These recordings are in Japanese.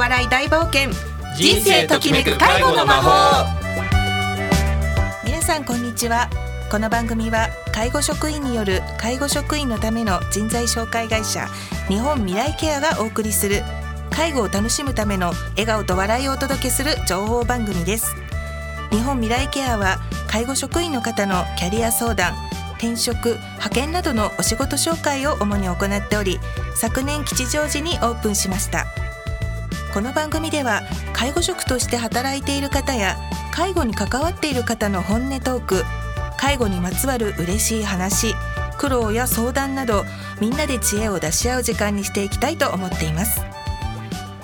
笑い大冒険。人生ときめく介護の魔法。皆さんこんにちは。この番組は介護職員による介護職員のための人材紹介会社日本未来ケアがお送りする介護を楽しむための笑顔と笑いをお届けする情報番組です。日本未来ケアは介護職員の方のキャリア相談転職派遣などのお仕事紹介を主に行っており昨年吉祥寺にオープンしました。この番組では介護職として働いている方や介護に関わっている方の本音トーク介護にまつわる嬉しい話苦労や相談などみんなで知恵を出し合う時間にしていきたいと思っています。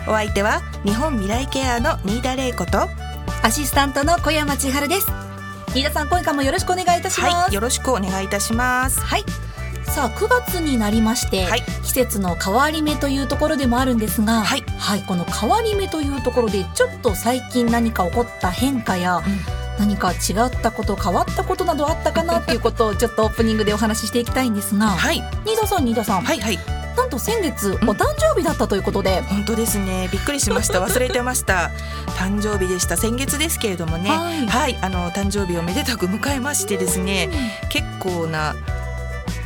お相手は日本未来ケアの新田玲子とアシスタントの小山千春です。新田さん今回もよろしくお願いいたします。はいよろしくお願いいたします。はいさあ9月になりまして、はい。季節の変わり目というところでもあるんですが、はい。この変わり目というところでちょっと最近何か起こった変化や、何か違ったこと変わったことなどあったかなっていうことを ちょっとオープニングでお話ししていきたいんですが、はい。新田さん新田さん、はいはい。なんと先月おん。誕生日だったということで、本当ですね。びっくりしました。忘れてました。誕生日でした。先月ですけれどもね。はい。あの誕生日をめでたく迎えましてですね結構な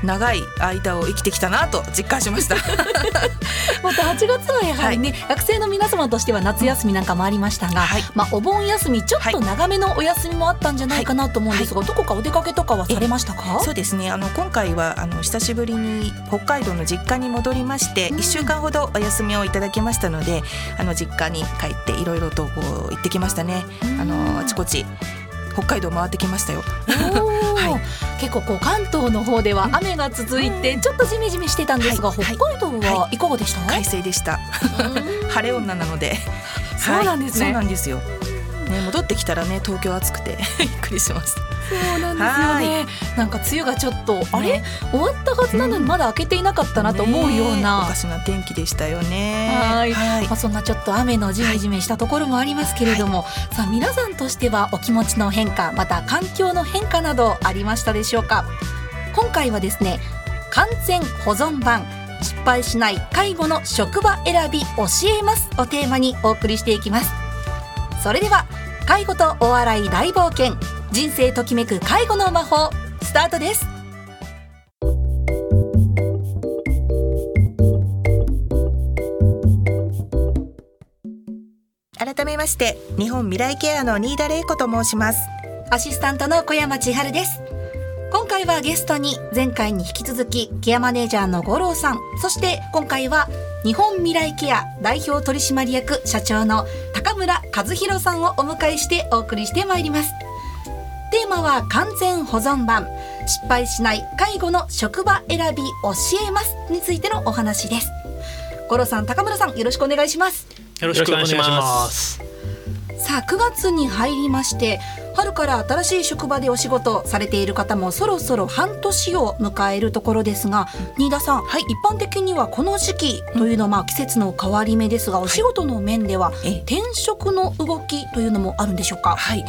長い間を生きてきたなと実感しました。また8月はやはりね、学生の皆様としては夏休みなんかもありましたが、はい。まあ、お盆休みちょっと長めのお休みもあったんじゃないかなと思うんですが、どこかお出かけとかはされましたか？そうですね。あの今回はあの久しぶりに北海道の実家に戻りまして、うん。1週間ほどお休みをいただきましたのであの実家に帰っていろいろとこう行ってきましたね。あのあちこち北海道回ってきましたよ。はい。結構こう関東の方では雨が続いてちょっとジメジメしてたんですが、はい。北海道はい。かがでした、快晴でした。うん。晴れ女なので。そうなんですね。はい。そうなんですよね戻ってきたらね東京暑くて びっくりします。そうなんですよね。なんか梅雨がちょっと、あれ？終わったはずなのにまだ開けていなかったなと思うようね。な、おかしな天気でしたよね。はい。はい。まあ、そんなちょっと雨のジメジメしたところもありますけれども、さあ皆さんとしてはお気持ちの変化また環境の変化などありましたでしょうか？今回はですね完全保存版失敗しない介護の職場選び教えますをテーマにお送りしていきます。それでは介護とお笑い大冒険。人生ときめく介護の魔法。スタートです。改めまして日本未来ケアの新田玲子と申します。アシスタントの小山千春です。今回はゲストに前回に引き続きケアマネージャーの五郎さん。そして今回は日本未来ケア代表取締役社長の高村和弘さんをお迎えしてお送りしてまいりますテーマは完全保存版失敗しない介護の職場選び教えますについてのお話です五郎さん高村さんよろしくお願いしますよろしくお願いします。さあ9月に入りまして春から新しい職場でお仕事されている方もそろそろ半年を迎えるところですが新田さん、はい。一般的にはこの時期というのはまあ季節の変わり目ですが、お仕事の面ではええ。転職の動きというのもあるんでしょうか？はい、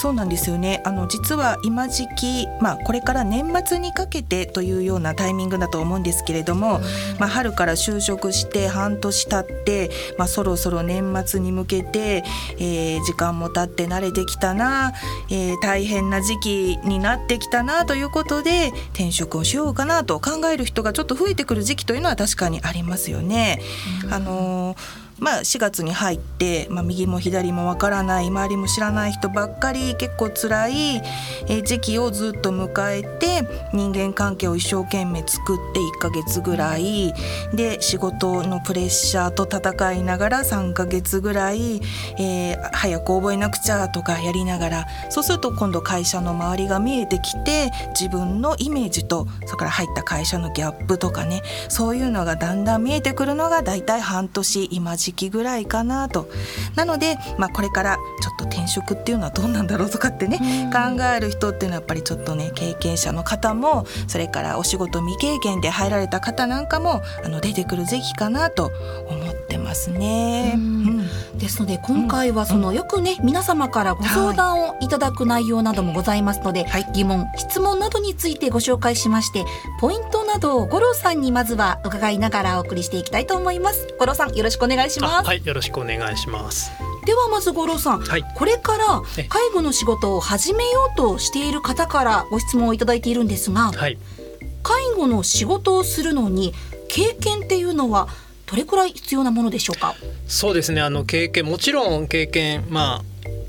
そうなんですよね。あの実は今時期、まあこれから年末にかけてというようなタイミングだと思うんですけれども、まあ春から就職して半年経って、まあそろそろ年末に向けて、えー時間も経って慣れてきたな、えー大変な時期になってきたなということで転職をしようかなと考える人がちょっと増えてくる時期というのは確かにありますよね。あのーまあ、4月に入って、まあ、右も左もわからない周りも知らない人ばっかり結構辛い、時期をずっと迎えて人間関係を一生懸命作って1ヶ月ぐらいで仕事のプレッシャーと戦いながら3ヶ月ぐらい、えー早く覚えなくちゃとかやりながらそうすると今度会社の周りが見えてきて自分のイメージとそれから入った会社のギャップとかねそういうのがだんだん見えてくるのがだいたい半年今時。期ぐらいかなと。なので、まあ、これからちょっと転職っていうのはどうなんだろうとかってね、考える人っていうのはやっぱりちょっとね経験者の方もそれからお仕事未経験で入られた方なんかもあの出てくる時期かなと思ってますね。ですので今回はそのよくね皆様からご相談をいただく内容などもございますので、はい。疑問質問などについてご紹介しましてポイントなどを五郎さんにまずは伺いながらお送りしていきたいと思います。五郎さんよろしくお願いしします。はいよろしくお願いします。ではまず五郎さん、はい。これからえ。介護の仕事を始めようとしている方からご質問をいただいているんですがはい。介護の仕事をするのに経験っていうのはどれくらい必要なものでしょうか？そうですね。あの経験もちろん経験まあ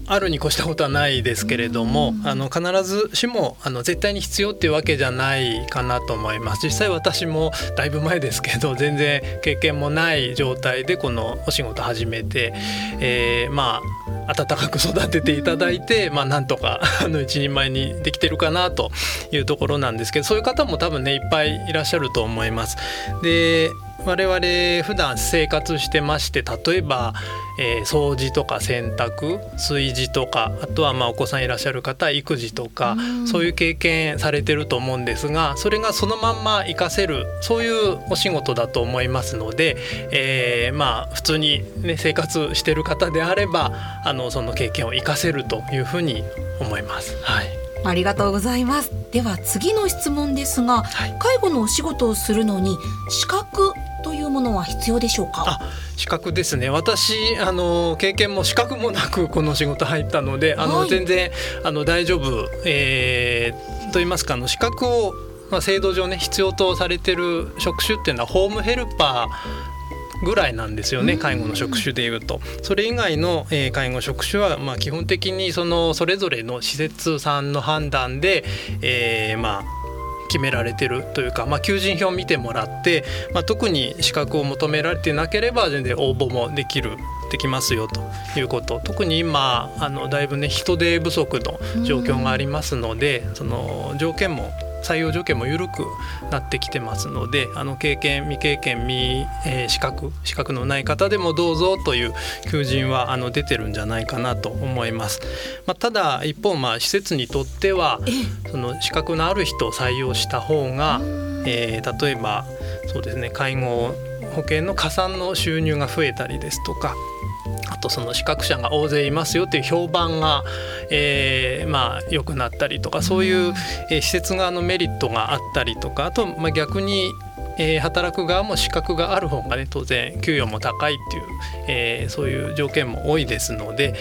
あるに越したことはないですけれどもあの必ずしもあの絶対に必要っていうわけじゃないかなと思います実際私もだいぶ前ですけど全然経験もない状態でこのお仕事始めて、えーまあ温かく育てていただいて、まあ、なんとか あの一人前にできてるかなというところなんですけどそういう方も多分ねいっぱいいらっしゃると思います。で我々普段生活してまして例えば、えー掃除とか洗濯炊事とかあとはまあお子さんいらっしゃる方育児とかそういう経験されてると思うんですがそれがそのまんま活かせるそういうお仕事だと思いますので、えーまあ普通に、ね、生活してる方であればあのその経験を活かせるというふうに思います。はいありがとうございます。では次の質問ですがはい。介護のお仕事をするのに資格というものは必要でしょうか？あ資格ですね。私あの経験も資格もなくこの仕事入ったのであの、はい。全然あの大丈夫、えーと言いますかあの資格を、まあ、制度上ね必要とされてる職種っていうのはホームヘルパーぐらいなんですよね介護の職種でいうと。それ以外の、えー介護職種は、まあ、基本的にそのそれぞれの施設さんの判断で、えーまあ決められてるというか、まあ、求人票を見てもらって、まあ、特に資格を求められてなければ全然応募もできるできますよということ。特に今あのだいぶね人手不足の状況がありますのでその条件も採用条件も緩くなってきてますのであの経験未経験未、えー資格資格のない方でもどうぞという求人はあの出てるんじゃないかなと思います。まあ、ただ一方まあ施設にとってはその資格のある人を採用した方が、えー例えばそうですね介護保険の加算の収入が増えたりですとかあとその資格者が大勢いますよっていう評判が、えーまあ良くなったりとかそういう、えー施設側のメリットがあったりとかあと、まあ、逆に、えー働く側も資格がある方がね当然給与も高いっていう、えーそういう条件も多いですので、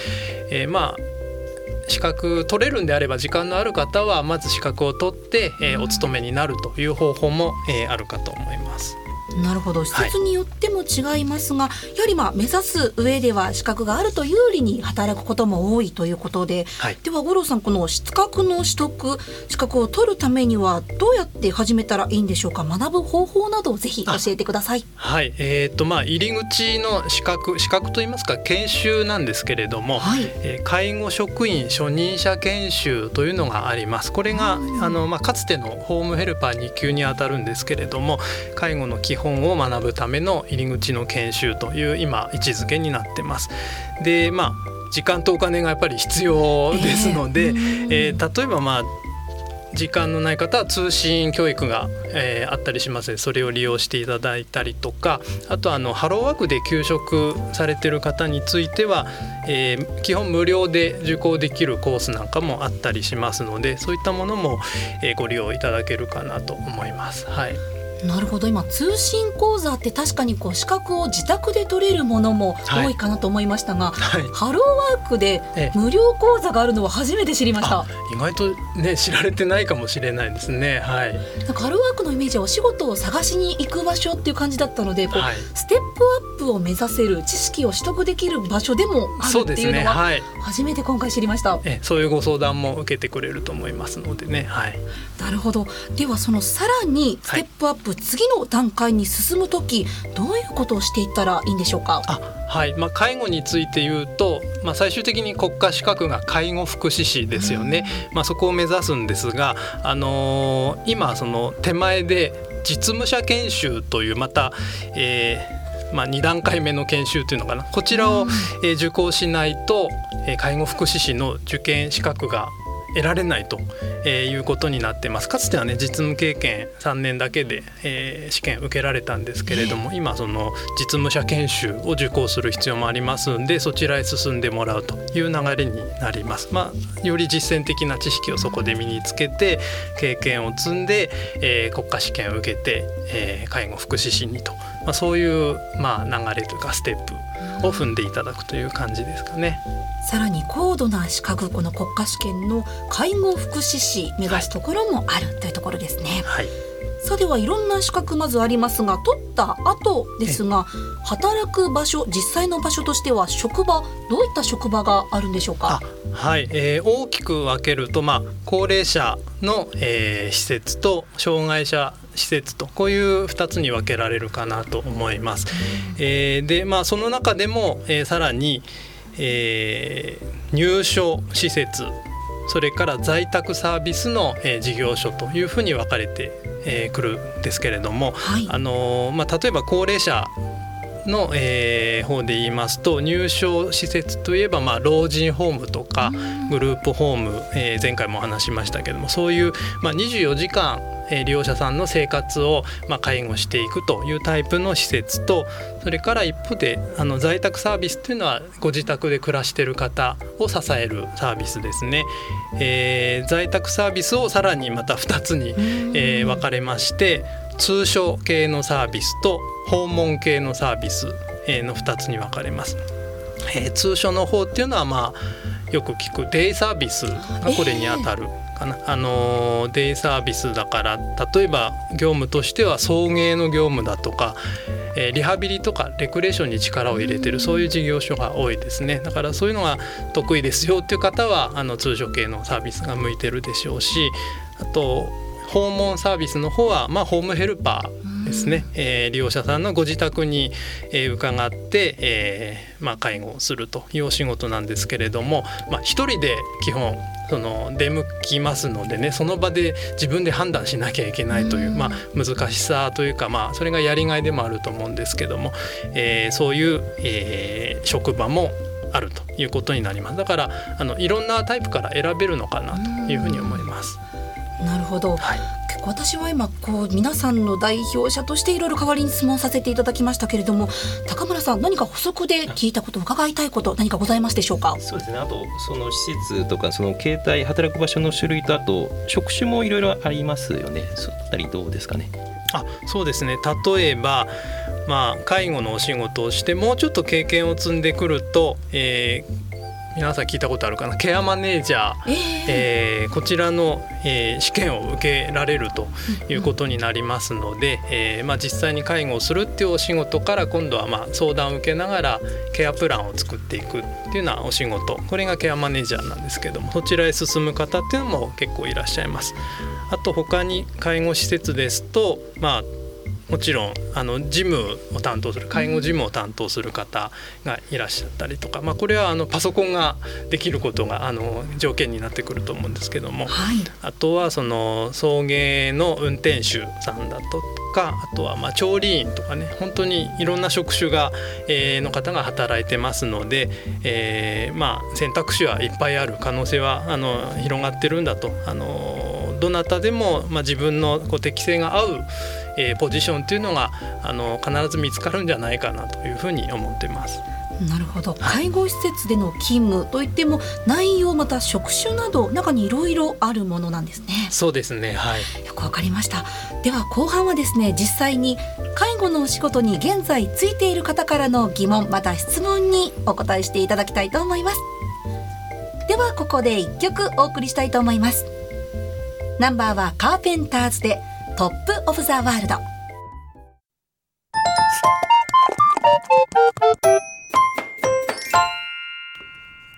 えーまあ資格取れるんであれば時間のある方はまず資格を取って、えーお勤めになるという方法も、えーあるかと思います。なるほど。施設によっても違いますが、やはりまあ目指す上では資格があると有利に働くことも多いということで、はい。では五郎さんこの資格の取得資格を取るためにはどうやって始めたらいいんでしょうか？学ぶ方法などをぜひ教えてください。はい、えーとまあ、入り口の資格資格といいますか研修なんですけれども、はい。えー介護職員初任者研修というのがあります。これがあの、まあ、かつてのホームヘルパー2級にあたるんですけれども介護の基本を学ぶための入り口の研修という今位置づけになってます。でまあ時間とお金がやっぱり必要ですので、えーえー例えばまあ時間のない方は通信教育が、えーあったりしますのでそれを利用していただいたりとかあとあのハローワークで休職されてる方については、えー基本無料で受講できるコースなんかもあったりしますのでそういったものも、えーご利用いただけるかなと思います。はい、なるほど今通信講座って確かにこう資格を自宅で取れるものもはい多いかなと思いましたが、はいハローワークでええ無料講座があるのは初めて知りましたあ意外とね知られてないかもしれないですね。はい、なんかハローワークのイメージはお仕事を探しに行く場所っていう感じだったのでこう、はいステップアップを目指せる知識を取得できる場所でもある。っていうのははい、初めて今回知りました。えそういうご相談も受けてくれると思いますのでね。はい。なるほどではそのさらにステップアップ、次の段階に進む時どういうことをしていったらいいんでしょうかあはいまあ、介護について言うと、まあ、最終的に国家資格が介護福祉士ですよね、まあ、そこを目指すんですが、あのー今その手前で実務者研修というまた、えーまあ、2段階目の研修というのかなこちらを、え受講しないと、え介護福祉士の受験資格が、得られないと、えー、いうことになってます。かつてはね実務経験3年だけで、えー、試験受けられたんですけれども、今その実務者研修を受講する必要もありますんでそちらへ進んでもらうという流れになります。まあ、より実践的な知識をそこで身につけて経験を積んで、えー、国家試験を受けて、えー、介護福祉士にと、まあ、そういう、まあ、流れというかステップを踏んでいただくという感じですかね。さらに高度な資格この国家試験の介護福祉士目指すところもあるというところですね。はいさあではいろんな資格まずありますが取った後ですが働く場所実際の場所としては職場どういった職場があるんでしょうか？はい、えー、大きく分けると、まあ、高齢者の、えー、施設と障害者施設とこういう2つに分けられるかなと思います。えー、でまあその中でも、えー、さらに、えー、入所施設それから在宅サービスの、えー、事業所というふうに分かれてく、えー、るんですけれども、はい、あのまあ、例えば高齢者の、えー、方で言いますと入所施設といえば、まあ、老人ホームとかグループホーム、えー、前回もお話しましたけどもそういう、まあ、24時間え利用者さんの生活を、ま介護していくというタイプの施設とそれから一方であの在宅サービスというのはご自宅で暮らしている方を支えるサービスですね、えー、在宅サービスをさらにまた2つに、えー、分かれまして通所系のサービスと訪問系のサービスの2つに分かれます。えー、通所の方っていうのはまあよく聞くデイサービス。がこれにあたる、えー。かな、あのデイサービスだから例えば業務としては送迎の業務だとか、えー、リハビリとかレクレーションに力を入れてるそういう事業所が多いですね。だからそういうのが得意ですよっていう方はあの通所系のサービスが向いてるでしょうしあと訪問サービスの方は、まあ、ホームヘルパーですね、えー、利用者さんのご自宅に、えー、伺って、えーまあ、介護をするというお仕事なんですけれども、まあ、一人で基本その出向きますのでねその場で自分で判断しなきゃいけないという、まあ、難しさというか、まあ、それがやりがいでもあると思うんですけども、えー、そういう、えー、職場もあるということになります。だからあのいろんなタイプから選べるのかなというふうに思います。なるほど、はい、結構私は今こう皆さんの代表者としていろいろ代わりに質問させていただきましたけれども高村さん何か補足で聞いたこと伺いたいこと何かございますでしょうか？そうですね。あとその施設とかその携帯働く場所の種類とあと職種もいろいろありますよね。そのあたりどうですかね？あそうですね。例えばまあ、介護のお仕事をしてもうちょっと経験を積んでくると、えー、皆さん聞いたことあるかな？ケアマネージャー、えー、えー、こちらの、えー、試験を受けられるということになりますので、うん、えー、まあ、実際に介護をするっていうお仕事から今度はまあ相談を受けながらケアプランを作っていくっていうようなお仕事。これがケアマネージャーなんですけどもそちらへ進む方っていうのも結構いらっしゃいます。あと他に介護施設ですと、まあ、もちろんあの事務を担当する介護事務を担当する方がいらっしゃったりとか、まあ、これはあのパソコンができることがあの条件になってくると思うんですけども、はい、あとはその送迎の運転手さんだとかあとはまあ調理員とかね本当にいろんな職種が、えー、の方が働いてますので、えー、まあ選択肢はいっぱいある可能性はあの広がってるんだとあのどなたでも、まあ、自分のこう適性が合うえー、ポジションっていうのがあの必ず見つかるんじゃないかなというふうに思ってます。なるほど。介護施設での勤務といっても内容また職種など中にいろいろあるものなんですね。そうですね。はい。よくわかりました。では後半はですね実際に介護のお仕事に現在ついている方からの疑問また質問にお答えしていただきたいと思います。ではここで一曲お送りしたいと思います。ナンバーはカーペンターズでトップオブザワールド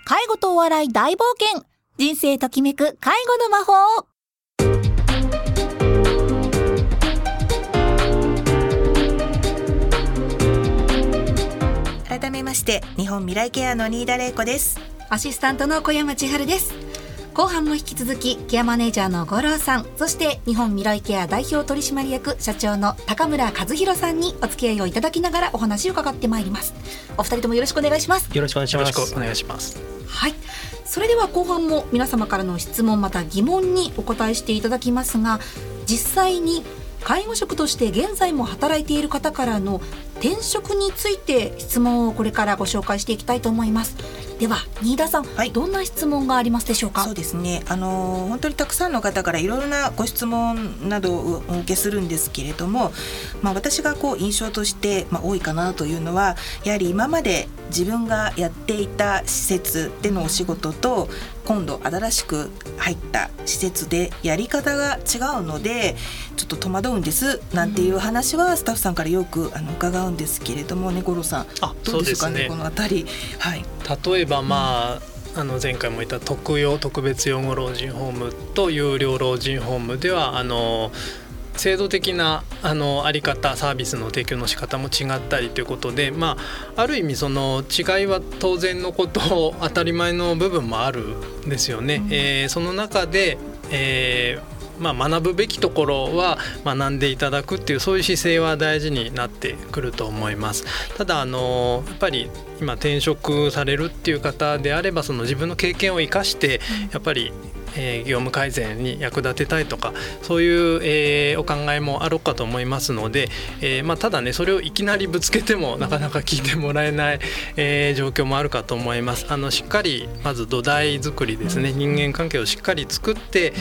介護とお笑い大冒険。人生ときめく介護の魔法。改めまして日本未来ケアの新田玲子です。アシスタントの小山千春です後半も引き続きケアマネージャーの五郎さんそして日本未来ケア代表取締役社長の高村和弘さんにお付き合いをいただきながらお話を伺ってまいります。お二人ともよろしくお願いします。よろしくお願いしますお願いします。はい。それでは後半も皆様からの質問また疑問にお答えしていただきますが実際に介護職として現在も働いている方からの転職について質問をこれからご紹介していきたいと思いますでは新田さん、はい、どんな質問がありますでしょうか？そうですね。あの本当にたくさんの方からいろいろなご質問などをお受けするんですけれども、まあ、私がこう印象として、まあ、多いかなというのはやはり今まで自分がやっていた施設でのお仕事と今度新しく入った施設でやり方が違うのでちょっと戸惑うんですなんていう話はスタッフさんからよくあの伺うんですけれどもね五郎さん。どうですかね、ね、この辺り。はい、例えばまあ、あの前回も言った特養特別養護老人ホームと有料老人ホームではあの制度的なあのあり方サービスの提供の仕方も違ったりということで、まあ、ある意味その違いは当然のこと当たり前の部分もあるんですよね。うん、えー、その中で、えーまあ、学ぶべきところは学んでいただくっていうそういう姿勢は大事になってくると思います。ただあのやっぱり今転職されるっていう方であればその自分の経験を生かしてやっぱりえ、業務改善に役立てたいとかそういう、え、お考えもあろうかと思いますので、えま、ただねそれをいきなりぶつけてもなかなか聞いてもらえない、え、状況もあるかと思います。あのしっかりまず土台作りですね人間関係をしっかり作って、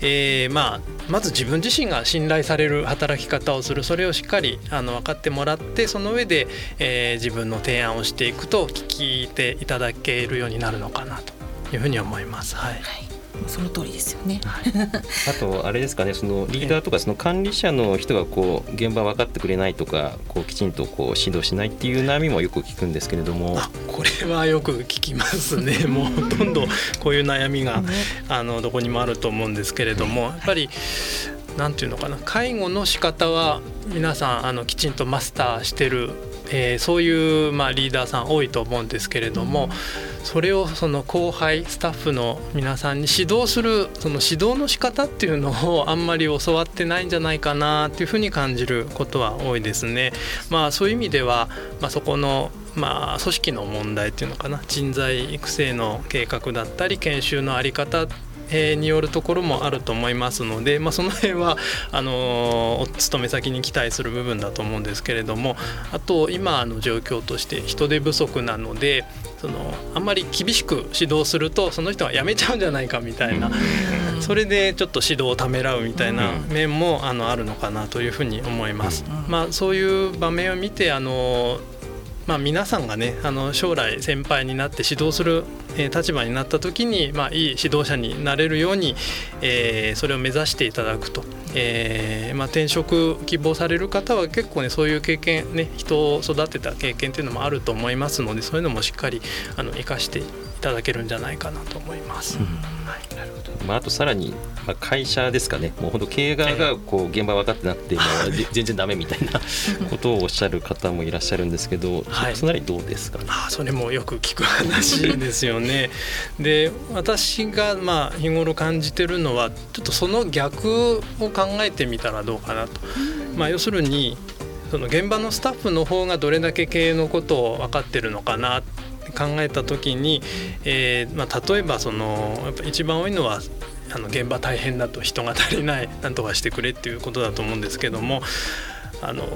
えまあ、まず自分自身が信頼される働き方をするそれをしっかりあの分かってもらってその上で、え、自分の提案をしていくと聞いていただけるようになるのかなというふうに思います。はい、はいその通りですよね。あとあれですかねそのリーダーとかその管理者の人がこう現場分かってくれないとかこうきちんとこう指導しないっていう悩みもよく聞くんですけれども。これはよく聞きますね。もうほとんどこういう悩みが、あのどこにもあると思うんですけれどもやっぱり何て言うのかな介護の仕方は皆さんあのきちんとマスターしてるえー、そういう、まあ、リーダーさん多いと思うんですけれども、それをその後輩スタッフの皆さんに指導するその指導の仕方っていうのをあんまり教わってないんじゃないかなっていうふうに感じることは多いですね。まあ、そういう意味では、まあ、そこのまあ、組織の問題っていうのかな人材育成の計画だったり研修の在り方によるところもあると思いますので、まあ、その辺は あのお勤め先に期待する部分だと思うんですけれどもあと今の状況として人手不足なのでそのあんまり厳しく指導するとその人は辞めちゃうんじゃないかみたいな。それでちょっと指導をためらうみたいな面もあのあるのかなというふうに思います。まあ、そういう場面を見てあのまあ、皆さんがねあの将来先輩になって指導する、え、立場になった時に、まあ、いい指導者になれるように、え、それを目指していただくと、えまあ、転職希望される方は結構ねそういう経験ね人を育てた経験っていうのもあると思いますのでそういうのもしっかりあの生かしていただけるんじゃないかなと思います。うん、はい、なるほど。まあ、あとさらに、まあ、会社ですかね。もう本当経営側がこう現場分かってなくて、全然ダメみたいな ことをおっしゃる方もいらっしゃるんですけど、はい、そなりどうですか、ね、あそれもよく聞く話ですよね。で私がまあ日頃感じてるのはちょっとその逆を考えてみたらどうかなと。まあ、要するにその現場のスタッフの方がどれだけ経営のことを分かってるのかな考えた時に、えーまあ、例えばそのやっぱ一番多いのはあの現場大変だと人が足りないなんとかしてくれっていうことだと思うんですけども。あの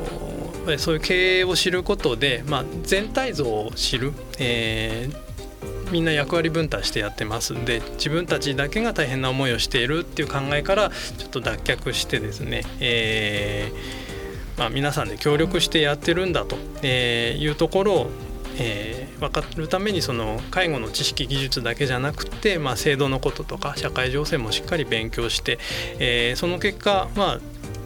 そういう経営を知ることで、まあ、全体像を知る、えー、みんな役割分担してやってますんで自分たちだけが大変な思いをしているっていう考えからちょっと脱却してですね、えーまあ、皆さんで協力してやってるんだとえいうところをえー、分かるためにその介護の知識技術だけじゃなくて、まあ、制度のこととか社会情勢もしっかり勉強して、えー、その結果、まあ、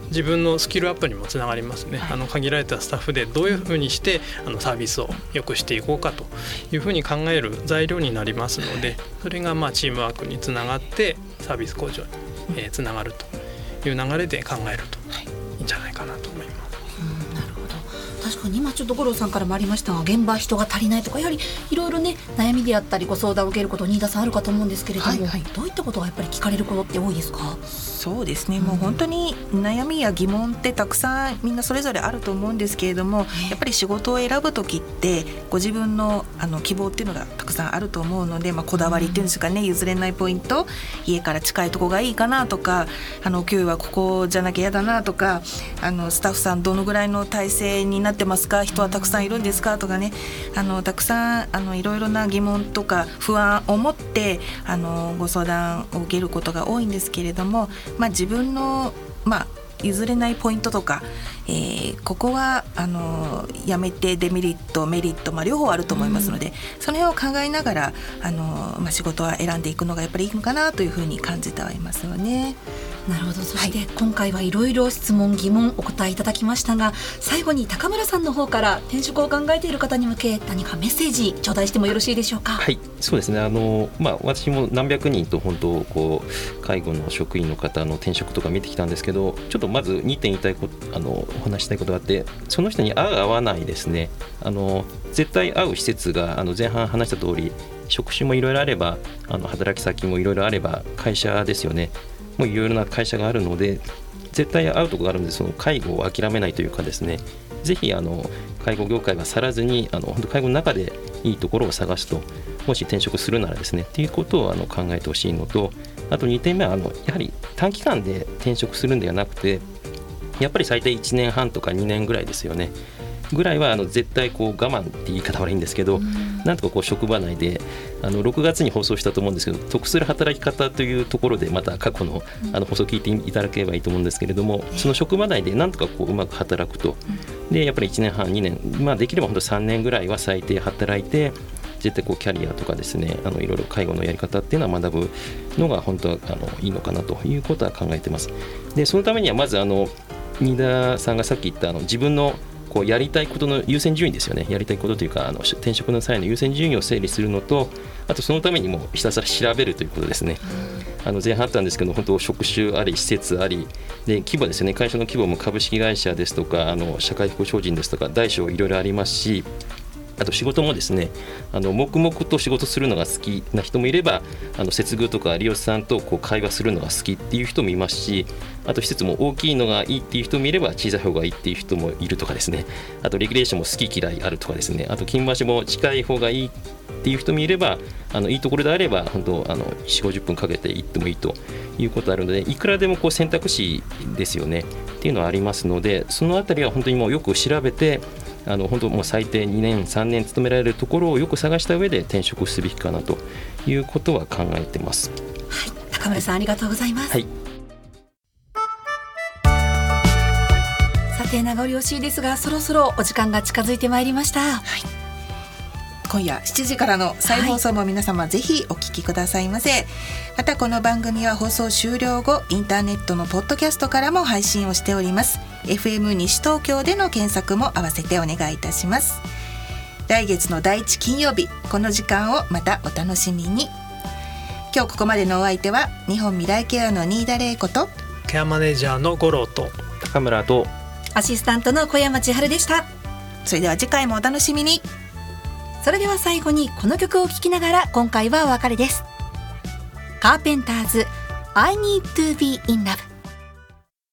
自分のスキルアップにもつながりますね、はい、あの限られたスタッフでどういうふうにしてあのサービスを良くしていこうかというふうに考える材料になりますのでそれがまあチームワークにつながってサービス向上に、えー、つながるという流れで考えるといいんじゃないかなと。確かに今ちょっと五郎さんからもありましたが現場人が足りないとかやはりいろいろね悩みであったりご相談を受けること新田さんあるかと思うんですけれども、はいはい、どういったことがやっぱり聞かれることって多いですか？そうですね、もう本当に悩みや疑問ってたくさんみんなそれぞれあると思うんですけれども、やっぱり仕事を選ぶ時ってご自分のあの希望っていうのがたくさんあると思うので、まあ、こだわりっていうんですかね譲れないポイント家から近いとこがいいかなとかあの給与はここじゃなきゃ嫌だなとかあのスタッフさんどのぐらいの体制になってますか人はたくさんいるんですかとかねあのたくさんあのいろいろな疑問とか不安を持ってあのご相談を受けることが多いんですけれどもまあ、自分の、まあ、譲れないポイントとか、えー、ここはあのやめてデメリットメリット、まあ、両方あると思いますので、うん、その辺を考えながらあの、まあ、仕事は選んでいくのがやっぱりいいのかなというふうに感じてはいますよね。なるほど。そして今回はいろいろ質問疑問お答えいただきましたが最後に高村さんの方から転職を考えている方に向け何かメッセージ頂戴してもよろしいでしょうか？はい。そうですね。あの、まあ、私も何百人と本当こう介護の職員の方の転職とか見てきたんですけどちょっとまず2点言いたいことあのお話したいことがあってその人に合う合わないですね。あの絶対合う施設があの前半話した通り職種もいろいろあればあの働き先もいろいろあれば会社ですよね。もういろいろな会社があるので絶対会うとこがあるんでその介護を諦めないというかですね。ぜひあの介護業界は去らずにあの本当介護の中でいいところを探すともし転職するならですね。っていうことをあの考えてほしいのとあと2点目はあのやはり短期間で転職するんではなくてやっぱり最低1年半とか2年ぐらいですよね。ぐらいはあの絶対こう我慢って言い方悪いんですけど、うん、なんとかこう職場内であの6月に放送したと思うんですけど得する働き方というところでまた過去のあの放送を聞いていただければいいと思うんですけれども、その職場内でなんとかこううまく働くと、でやっぱり1年半2年、まあ、できれば本当3年ぐらいは最低働いて絶対こうキャリアとかですねあのいろいろ介護のやり方っていうのは学ぶのが本当はあのいいのかなということは考えてます。でそのためにはまずあの新田さんがさっき言ったあの自分のこうやりたいことの優先順位ですよね。やりたいことというかあの転職の際の優先順位を整理するのとあとそのためにもひたすら調べるということですね。あの前半あったんですけど本当職種あり施設ありで規模ですよね。会社の規模も株式会社ですとかあの社会保障人ですとか大小いろいろありますしあと仕事もですねあの黙々と仕事するのが好きな人もいればあの接遇とか利用者さんとこう会話するのが好きっていう人もいますしあと施設も大きいのがいいっていう人もいれば小さい方がいいっていう人もいるとかですね。あとレギュレーションも好き嫌いあるとかですね。あと金橋も近い方がいいっていう人もいればあのいいところであれば本当あの4 5 0分かけて行ってもいいということあるのでいくらでもこう選択肢ですよね。っていうのはありますのでその辺りは本当にもうよく調べてあの本当もう最低2年3年勤められるところをよく探した上で転職すべきかなということは考えてます。はい、高村さんありがとうございます。はい。さて名残惜しいですがそろそろお時間が近づいてまいりました。はい。今夜7時からの再放送も皆様ぜひお聞きくださいませ、はい、またこの番組は放送終了後インターネットのポッドキャストからも配信をしております。FM 西東京での検索も合わせてお願いいたします。来月の第一金曜日この時間をまたお楽しみに。今日ここまでのお相手は日本未来ケアの新田玲子とケアマネージャーの五郎と高村とアシスタントの小山千春でした。それでは次回もお楽しみにそれでは最後にこの曲を聴きながら今回はお別れです。カーペンターズ I need to be in love